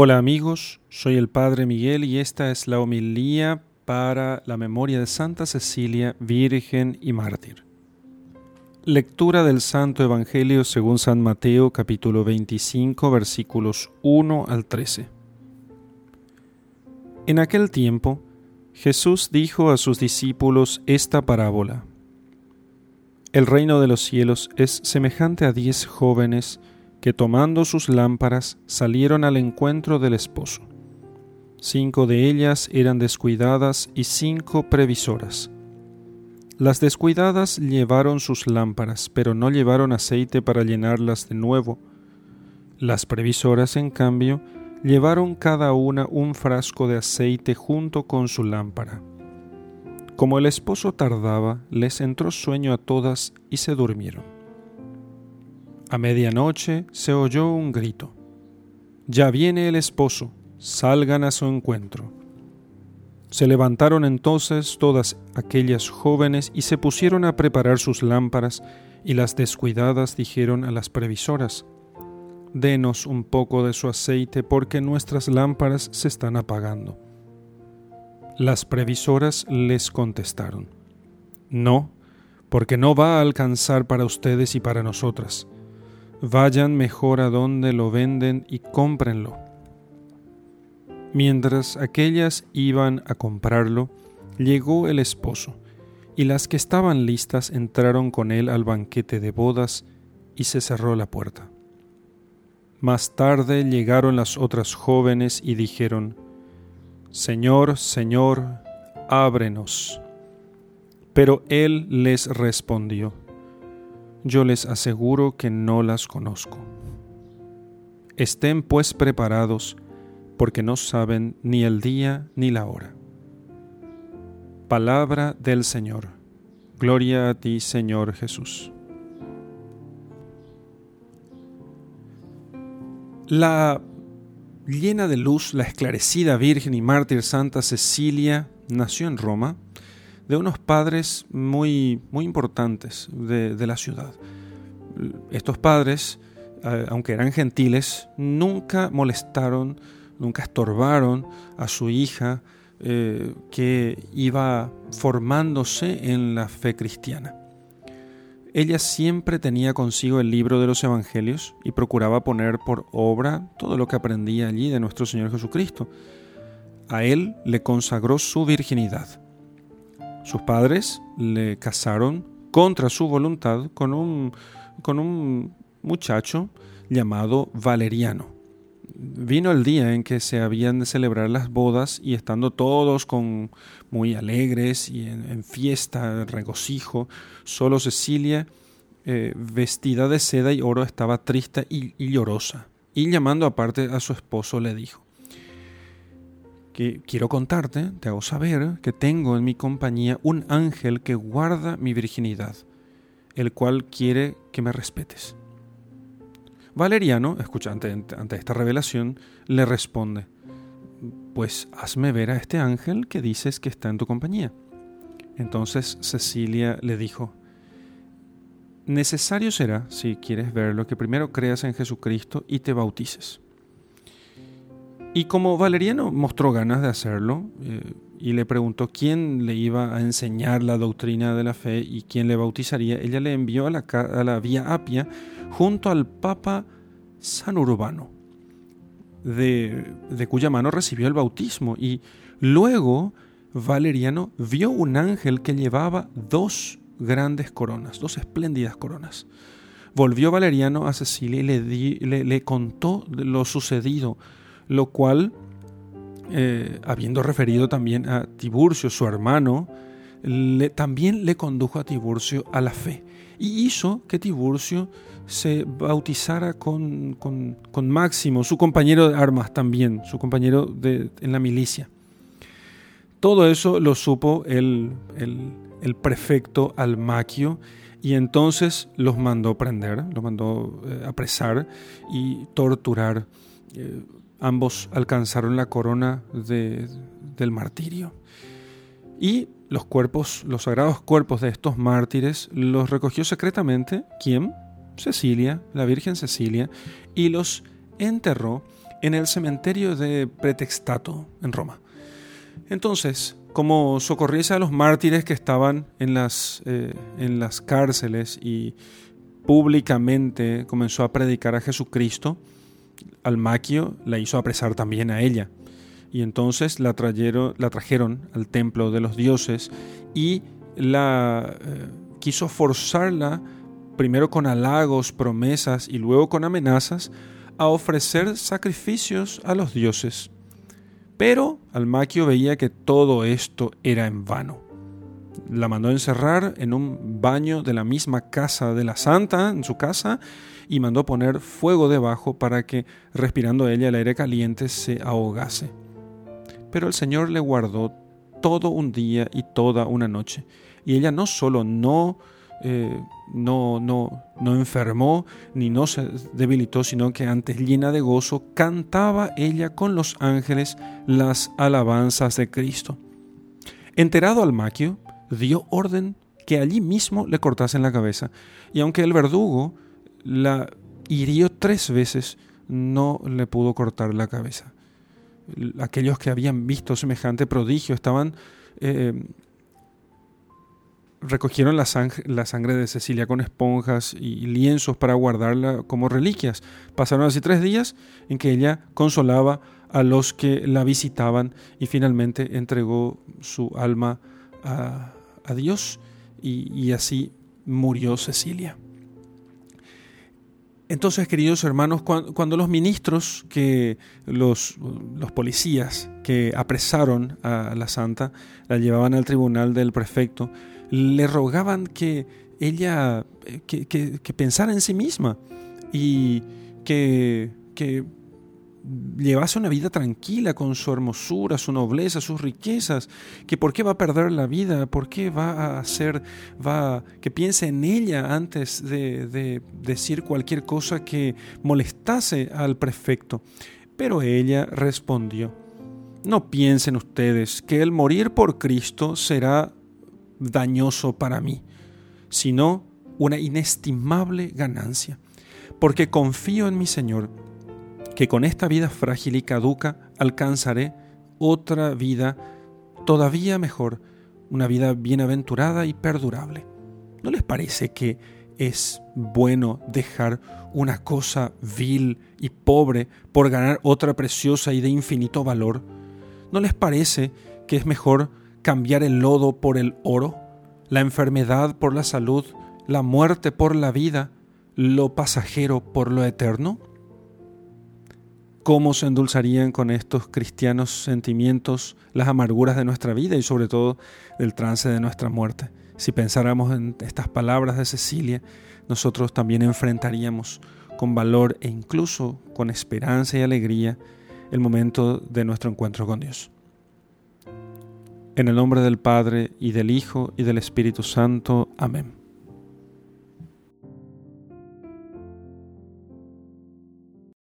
Hola amigos, soy el Padre Miguel y esta es la homilía para la memoria de Santa Cecilia, Virgen y Mártir. Lectura del Santo Evangelio según San Mateo capítulo 25 versículos 1 al 13. En aquel tiempo, Jesús dijo a sus discípulos esta parábola. El reino de los cielos es semejante a diez jóvenes que tomando sus lámparas salieron al encuentro del esposo. Cinco de ellas eran descuidadas y cinco previsoras. Las descuidadas llevaron sus lámparas, pero no llevaron aceite para llenarlas de nuevo. Las previsoras, en cambio, llevaron cada una un frasco de aceite junto con su lámpara. Como el esposo tardaba, les entró sueño a todas y se durmieron. A medianoche se oyó un grito. Ya viene el esposo, salgan a su encuentro. Se levantaron entonces todas aquellas jóvenes y se pusieron a preparar sus lámparas, y las descuidadas dijeron a las previsoras, Denos un poco de su aceite porque nuestras lámparas se están apagando. Las previsoras les contestaron, No, porque no va a alcanzar para ustedes y para nosotras vayan mejor a donde lo venden y cómprenlo. Mientras aquellas iban a comprarlo, llegó el esposo, y las que estaban listas entraron con él al banquete de bodas, y se cerró la puerta. Más tarde llegaron las otras jóvenes y dijeron, Señor, Señor, ábrenos. Pero él les respondió, yo les aseguro que no las conozco. Estén pues preparados, porque no saben ni el día ni la hora. Palabra del Señor. Gloria a ti, Señor Jesús. La llena de luz, la esclarecida Virgen y mártir Santa Cecilia nació en Roma de unos padres muy, muy importantes de, la ciudad. Estos padres, eh, aunque eran gentiles, nunca molestaron, nunca estorbaron a su hija eh, que iba formándose en la fe cristiana. Ella siempre tenía consigo el libro de los Evangelios y procuraba poner por obra todo lo que aprendía allí de nuestro Señor Jesucristo. A él le consagró su virginidad sus padres le casaron contra su voluntad con un, con un muchacho llamado Valeriano. Vino el día en que se habían de celebrar las bodas y estando todos con muy alegres y en, fiesta, regocijo, solo Cecilia, eh, vestida de seda y oro, estaba triste y llorosa. Y llamando aparte a su esposo le dijo, quiero contarte, te hago saber que tengo en mi compañía un ángel que guarda mi virginidad, el cual quiere que me respetes. Valeriano, escuchando ante, esta revelación, le responde, pues hazme ver a este ángel que dices que está en tu compañía. Entonces Cecilia le dijo, necesario será, si quieres verlo, que primero creas en Jesucristo y te bautices. Y como Valeriano mostró ganas de hacerlo eh, y le preguntó quién le iba a enseñar la doctrina de la fe y quién le bautizaría, ella le envió a la, a la Vía Apia junto al Papa San Urbano, de, de cuya mano recibió el bautismo. Y luego Valeriano vio un ángel que llevaba dos grandes coronas, dos espléndidas coronas. Volvió Valeriano a Cecilia y le, le, le contó lo sucedido lo cual, eh, habiendo referido también a Tiburcio, su hermano, también le condujo a Tiburcio a la fe y hizo que Tiburcio se bautizara con, Máximo, su compañero de armas también, su compañero de, en la milicia. Todo eso lo supo el, prefecto Almaquio y entonces los mandó prender, los mandó eh, apresar y torturar. Eh, ambos alcanzaron la corona del martirio. Y los cuerpos, los sagrados cuerpos de estos mártires, los recogió secretamente, ¿quién? Cecilia, la Virgen Cecilia, y los enterró en el cementerio de Pretextato, en Roma. Entonces, como socorriese a los mártires que estaban en las, eh, en las cárceles y públicamente comenzó a predicar a Jesucristo, Almaquio la hizo apresar también a ella. Y entonces la, la trajeron al templo de los dioses y la eh, quiso forzarla, primero con halagos, promesas y luego con amenazas, a ofrecer sacrificios a los dioses. Pero Almaquio veía que todo esto era en vano. La mandó encerrar en un baño de la misma casa de la santa, en su casa, y mandó poner fuego debajo para que, respirando ella el aire caliente, se ahogase. Pero el Señor le guardó todo un día y toda una noche, y ella no solo no eh, no, no, no enfermó ni no se debilitó, sino que antes llena de gozo cantaba ella con los ángeles las alabanzas de Cristo. Enterado al maquio, dio orden que allí mismo le cortasen la cabeza, y aunque el verdugo la hirió tres veces, no le pudo cortar la cabeza. Aquellos que habían visto semejante prodigio estaban eh, recogieron la sangre, de Cecilia con esponjas y lienzos para guardarla como reliquias. Pasaron así tres días en que ella consolaba a los que la visitaban y finalmente entregó su alma a, Dios y, así murió Cecilia. Entonces, queridos hermanos, cuando, los ministros, que los, los, policías que apresaron a la santa, la llevaban al tribunal del prefecto, le rogaban que ella, que, pensara en sí misma y que, que llevase una vida tranquila con su hermosura, su nobleza, sus riquezas, que por qué va a perder la vida, por qué va a hacer, va, que piense en ella antes de, de decir cualquier cosa que molestase al prefecto. Pero ella respondió, no piensen ustedes que el morir por Cristo será dañoso para mí, sino una inestimable ganancia, porque confío en mi Señor, que con esta vida frágil y caduca alcanzaré otra vida todavía mejor, una vida bienaventurada y perdurable. ¿No les parece que es bueno dejar una cosa vil y pobre por ganar otra preciosa y de infinito valor? ¿No les parece que es mejor cambiar el lodo por el oro, la enfermedad por la salud, la muerte por la vida, lo pasajero por lo eterno? ¿Cómo se endulzarían con estos cristianos sentimientos las amarguras de nuestra vida y sobre todo del trance de nuestra muerte? Si pensáramos en estas palabras de Cecilia, nosotros también enfrentaríamos con valor e incluso con esperanza y alegría el momento de nuestro encuentro con Dios. En el nombre del Padre, y del Hijo, y del Espíritu Santo. Amén.